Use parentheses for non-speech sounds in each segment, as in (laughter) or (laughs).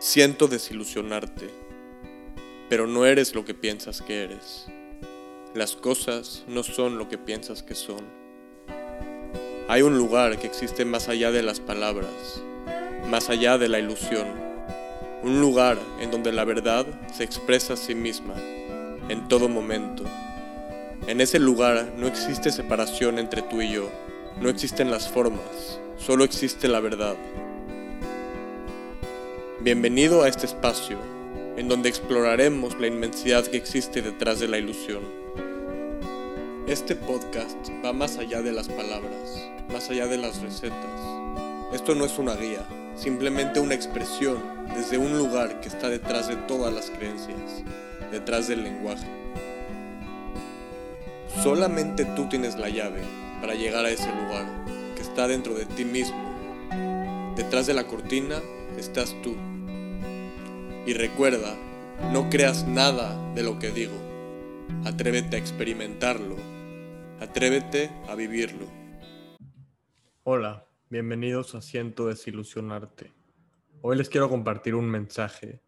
Siento desilusionarte, pero no eres lo que piensas que eres. Las cosas no son lo que piensas que son. Hay un lugar que existe más allá de las palabras, más allá de la ilusión. Un lugar en donde la verdad se expresa a sí misma, en todo momento. En ese lugar no existe separación entre tú y yo, no existen las formas, solo existe la verdad. Bienvenido a este espacio, en donde exploraremos la inmensidad que existe detrás de la ilusión. Este podcast va más allá de las palabras, más allá de las recetas. Esto no es una guía, simplemente una expresión desde un lugar que está detrás de todas las creencias, detrás del lenguaje. Solamente tú tienes la llave para llegar a ese lugar que está dentro de ti mismo. Detrás de la cortina estás tú. Y recuerda, no creas nada de lo que digo. Atrévete a experimentarlo. Atrévete a vivirlo. Hola, bienvenidos a Siento Desilusionarte. Hoy les quiero compartir un mensaje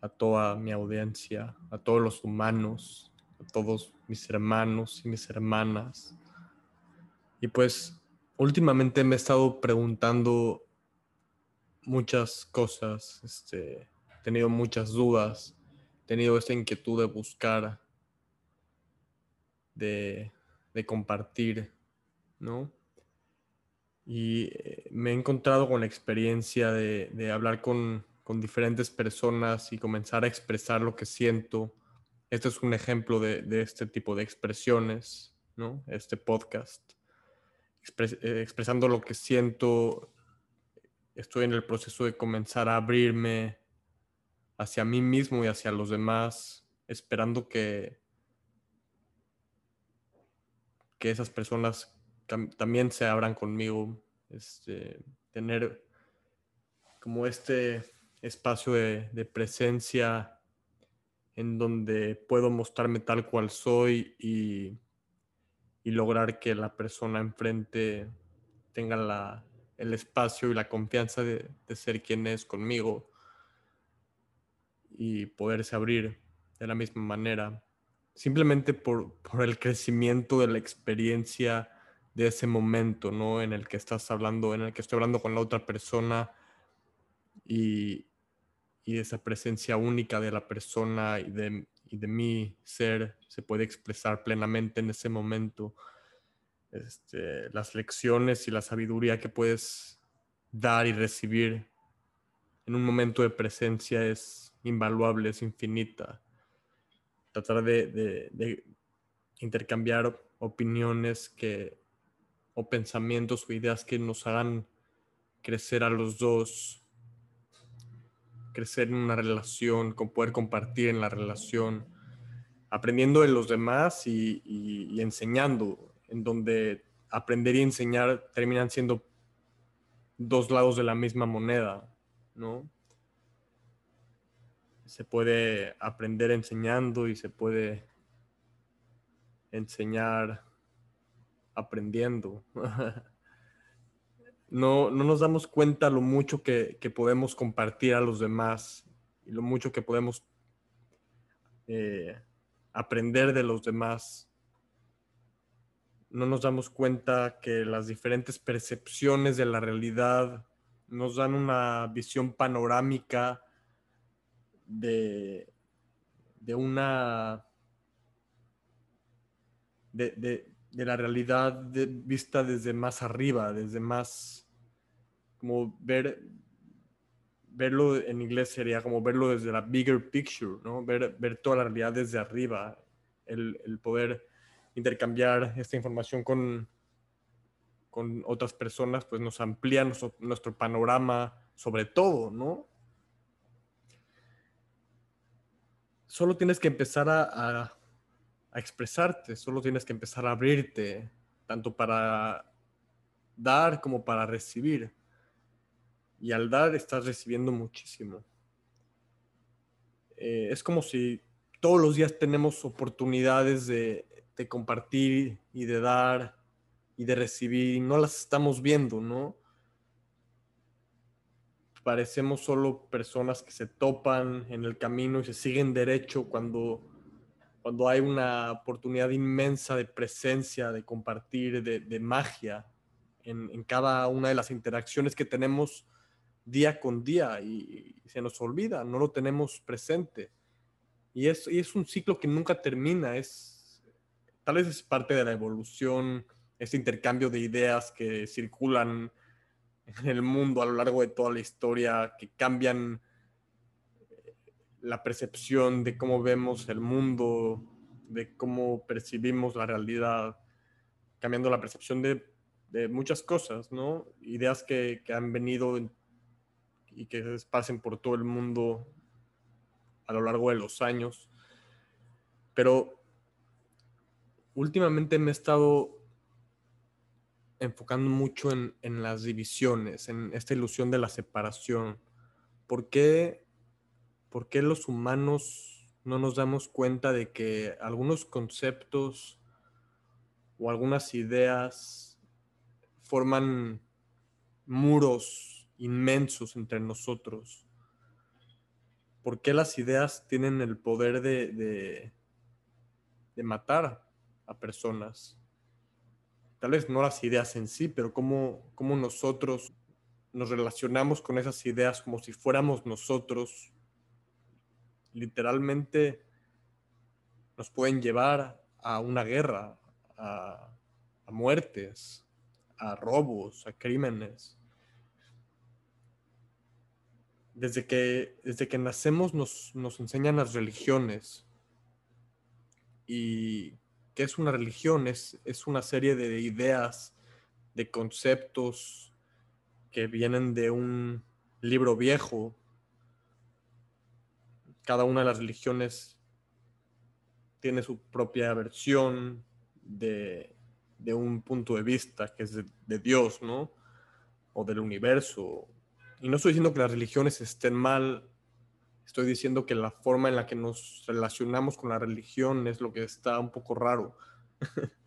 a toda mi audiencia, a todos los humanos, a todos mis hermanos y mis hermanas. Y pues últimamente me he estado preguntando muchas cosas, este, tenido muchas dudas, tenido esta inquietud de buscar, de, de compartir, ¿no? Y eh, me he encontrado con la experiencia de, de hablar con, con, diferentes personas y comenzar a expresar lo que siento. Este es un ejemplo de, de este tipo de expresiones, ¿no? Este podcast. Eh, expresando lo que siento, estoy en el proceso de comenzar a abrirme hacia mí mismo y hacia los demás, esperando que, que esas personas también se abran conmigo, este, tener como este espacio de, presencia en donde puedo mostrarme tal cual soy y, y lograr que la persona enfrente tenga la, el espacio y la confianza de, de, ser quien es conmigo y poderse abrir de la misma manera, simplemente por, por el crecimiento de la experiencia de ese momento, ¿no? En el que estás hablando, en el que estoy hablando con la otra persona y, y esa presencia única de la persona y de, y de mi ser se puede expresar plenamente en ese momento. Este, las lecciones y la sabiduría que puedes dar y recibir en un momento de presencia es invaluable, es infinita. Tratar de, intercambiar opiniones que o pensamientos o ideas que nos hagan crecer a los dos, crecer en una relación, con poder compartir en la relación, aprendiendo de los demás y enseñando, en donde aprender y enseñar terminan siendo dos lados de la misma moneda, ¿no? Se puede aprender enseñando y se puede enseñar aprendiendo. (laughs) no, no nos damos cuenta lo mucho que, que, podemos compartir a los demás y lo mucho que podemos eh, aprender de los demás. No nos damos cuenta que las diferentes percepciones de la realidad nos dan una visión panorámica de, de una... De, de, de la realidad de, vista desde más arriba, desde más, como ver, verlo en inglés sería como verlo desde la bigger picture, ¿no? Ver, ver toda la realidad desde arriba, el, el poder intercambiar esta información con, con otras personas, pues nos amplía nuestro, nuestro panorama sobre todo, ¿no? Solo tienes que empezar a, a expresarte, solo tienes que empezar a abrirte, tanto para dar como para recibir. Y al dar estás recibiendo muchísimo. Eh, es como si todos los días tenemos oportunidades de, de, compartir y de dar y de recibir y no las estamos viendo, ¿no? Parecemos solo personas que se topan en el camino y se siguen derecho cuando, cuando hay una oportunidad inmensa de presencia, de compartir, de, magia en, en, cada una de las interacciones que tenemos día con día y, se nos olvida, no lo tenemos presente. Y es, y es un ciclo que nunca termina, es, tal vez es parte de la evolución, este intercambio de ideas que circulan en el mundo a lo largo de toda la historia, que cambian eh, la percepción de cómo vemos el mundo, de cómo percibimos la realidad, cambiando la percepción de, muchas cosas, ¿no? Ideas que, que han venido y que se pasen por todo el mundo a lo largo de los años. Pero últimamente me he estado enfocando mucho en, las divisiones, en esta ilusión de la separación. ¿Por qué, ¿Por qué los humanos no nos damos cuenta de que algunos conceptos o algunas ideas forman muros inmensos entre nosotros? ¿Por qué las ideas tienen el poder de, de, de matar a personas? Tal vez no las ideas en sí, pero cómo, cómo nosotros nos relacionamos con esas ideas como si fuéramos nosotros, literalmente nos pueden llevar a una guerra, a, muertes, a robos, a crímenes. Desde que, desde que nacemos nos, nos enseñan las religiones y ¿Qué es una religión? Es, es una serie de ideas, de conceptos que vienen de un libro viejo. Cada una de las religiones tiene su propia versión de, un punto de vista que es de, de, Dios, ¿no? O del universo. Y no estoy diciendo que las religiones estén mal, estoy diciendo que la forma en la que nos relacionamos con la religión es lo que está un poco raro. (laughs)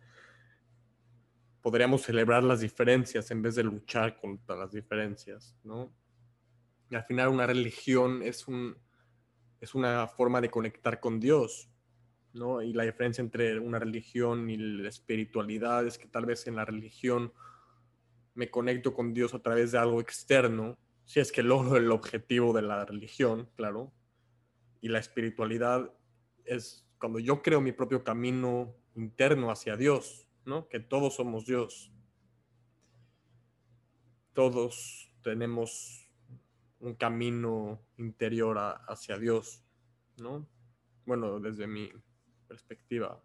Podríamos celebrar las diferencias en vez de luchar contra las diferencias, ¿no? Y al final una religión es, un, es una forma de conectar con Dios, ¿no? Y la diferencia entre una religión y la espiritualidad es que tal vez en la religión me conecto con Dios a través de algo externo, si es que logro el objetivo de la religión, claro, y la espiritualidad es cuando yo creo mi propio camino interno hacia Dios, ¿no? Que todos somos Dios. Todos tenemos un camino interior hacia Dios, ¿no? Bueno, desde mi perspectiva.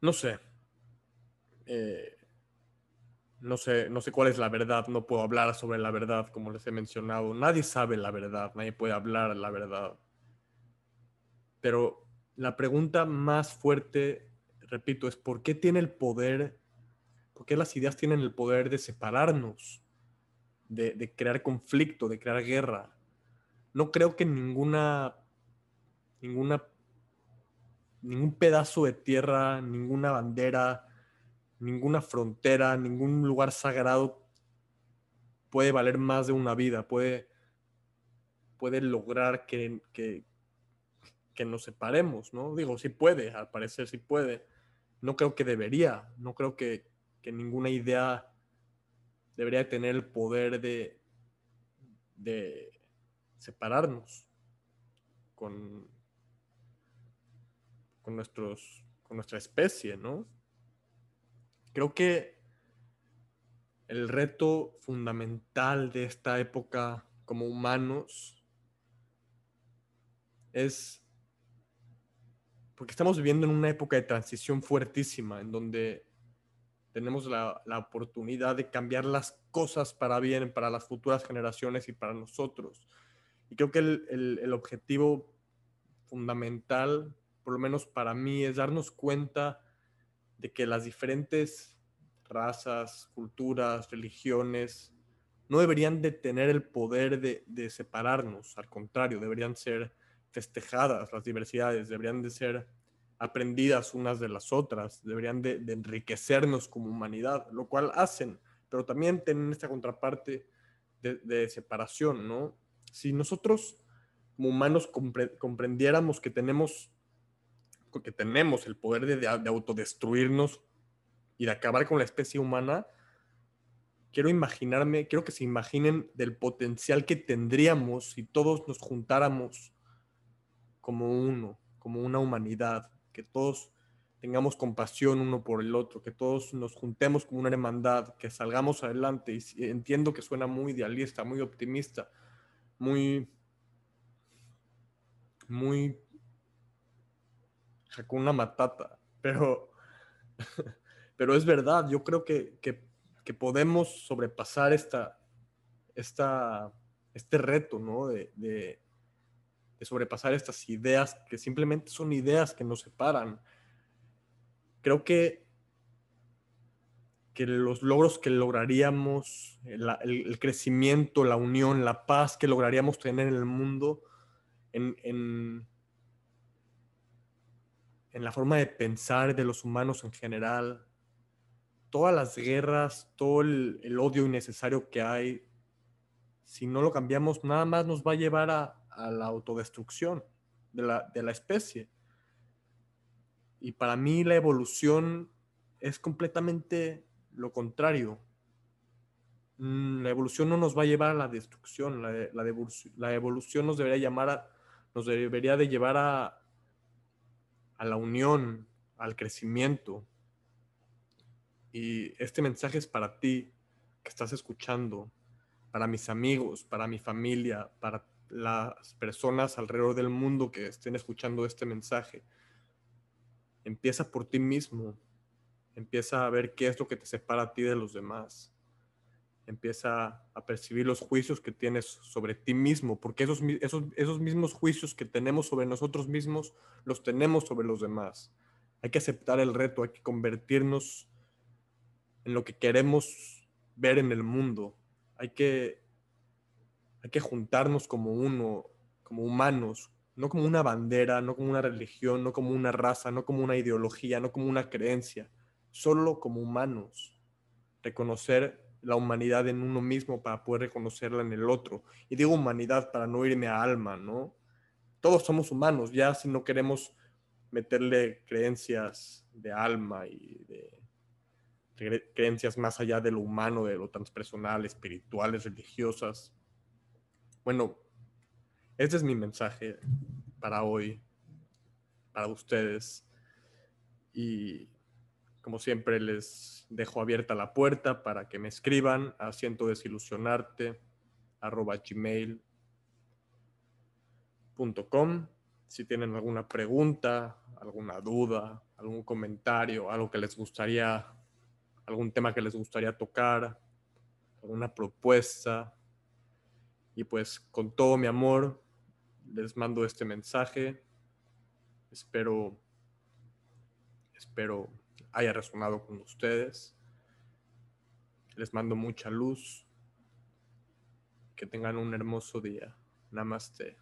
No sé. Eh, no sé, no sé cuál es la verdad, no puedo hablar sobre la verdad, como les he mencionado. Nadie sabe la verdad, nadie puede hablar la verdad. Pero la pregunta más fuerte, repito, es ¿por qué tiene el poder, por qué las ideas tienen el poder de separarnos, de, crear conflicto, de crear guerra? No creo que ninguna, ninguna, ningún pedazo de tierra, ninguna bandera, ninguna frontera, ningún lugar sagrado puede valer más de una vida, puede, puede lograr que, que, nos separemos, ¿no? Digo, sí puede, al parecer sí puede. No creo que debería, no creo que, que ninguna idea debería tener el poder de, de separarnos con, con, nuestros, con nuestra especie, ¿no? Creo que el reto fundamental de esta época como humanos es porque estamos viviendo en una época de transición fuertísima en donde tenemos la, oportunidad de cambiar las cosas para bien, para las futuras generaciones y para nosotros. Y creo que el, el objetivo fundamental, por lo menos para mí, es darnos cuenta de que las diferentes razas, culturas, religiones, no deberían de tener el poder de, separarnos, al contrario, deberían ser festejadas las diversidades, deberían de ser aprendidas unas de las otras, deberían de, enriquecernos como humanidad, lo cual hacen, pero también tienen esta contraparte de, separación, ¿no? Si nosotros como humanos comprendiéramos que tenemos, que tenemos el poder de, de autodestruirnos y de acabar con la especie humana, quiero imaginarme, quiero que se imaginen del potencial que tendríamos si todos nos juntáramos como uno, como una humanidad, que todos tengamos compasión uno por el otro, que todos nos juntemos como una hermandad, que salgamos adelante. Y entiendo que suena muy idealista, muy optimista, muy, muy una Matata, pero, (laughs) pero es verdad, yo creo que, podemos sobrepasar esta, esta, este reto, ¿no? de, de sobrepasar estas ideas que simplemente son ideas que nos separan creo que, que los logros que lograríamos, el, crecimiento, la unión, la paz que lograríamos tener en el mundo, en, la forma de pensar de los humanos en general, todas las guerras, todo el, odio innecesario que hay, si no lo cambiamos, nada más nos va a llevar a, la autodestrucción de la, de la especie. Y para mí la evolución es completamente lo contrario. Mm, la evolución no nos va a llevar a la destrucción, la, la, evolución nos debería, llamar a, nos debería de llevar a, a la unión, al crecimiento. Y este mensaje es para ti que estás escuchando, para mis amigos, para mi familia, para las personas alrededor del mundo que estén escuchando este mensaje empieza por ti mismo. Empieza a ver qué es lo que te separa a ti de los demás. Empieza a percibir los juicios que tienes sobre ti mismo, porque esos, esos, esos mismos juicios que tenemos sobre nosotros mismos los tenemos sobre los demás. Hay que aceptar el reto, hay que convertirnos en lo que queremos ver en el mundo. Hay que, hay que juntarnos como uno, como humanos, no como una bandera, no como una religión, no como una raza, no como una ideología, no como una creencia, solo como humanos. Reconocer la humanidad en uno mismo para poder reconocerla en el otro. Y digo humanidad para no irme a alma, ¿no? Todos somos humanos, ya si no queremos meterle creencias de alma y de, creencias más allá de lo humano, de lo transpersonal, espirituales, religiosas. Bueno, este es mi mensaje para hoy, para ustedes. Y como siempre les dejo abierta la puerta para que me escriban a siento desilusionarte gmail.com si tienen alguna pregunta, alguna duda, algún comentario, algo que les gustaría, algún tema que les gustaría tocar, alguna propuesta. Y pues con todo mi amor, les mando este mensaje. Espero, espero haya resonado con ustedes. Les mando mucha luz. Que tengan un hermoso día. Namaste.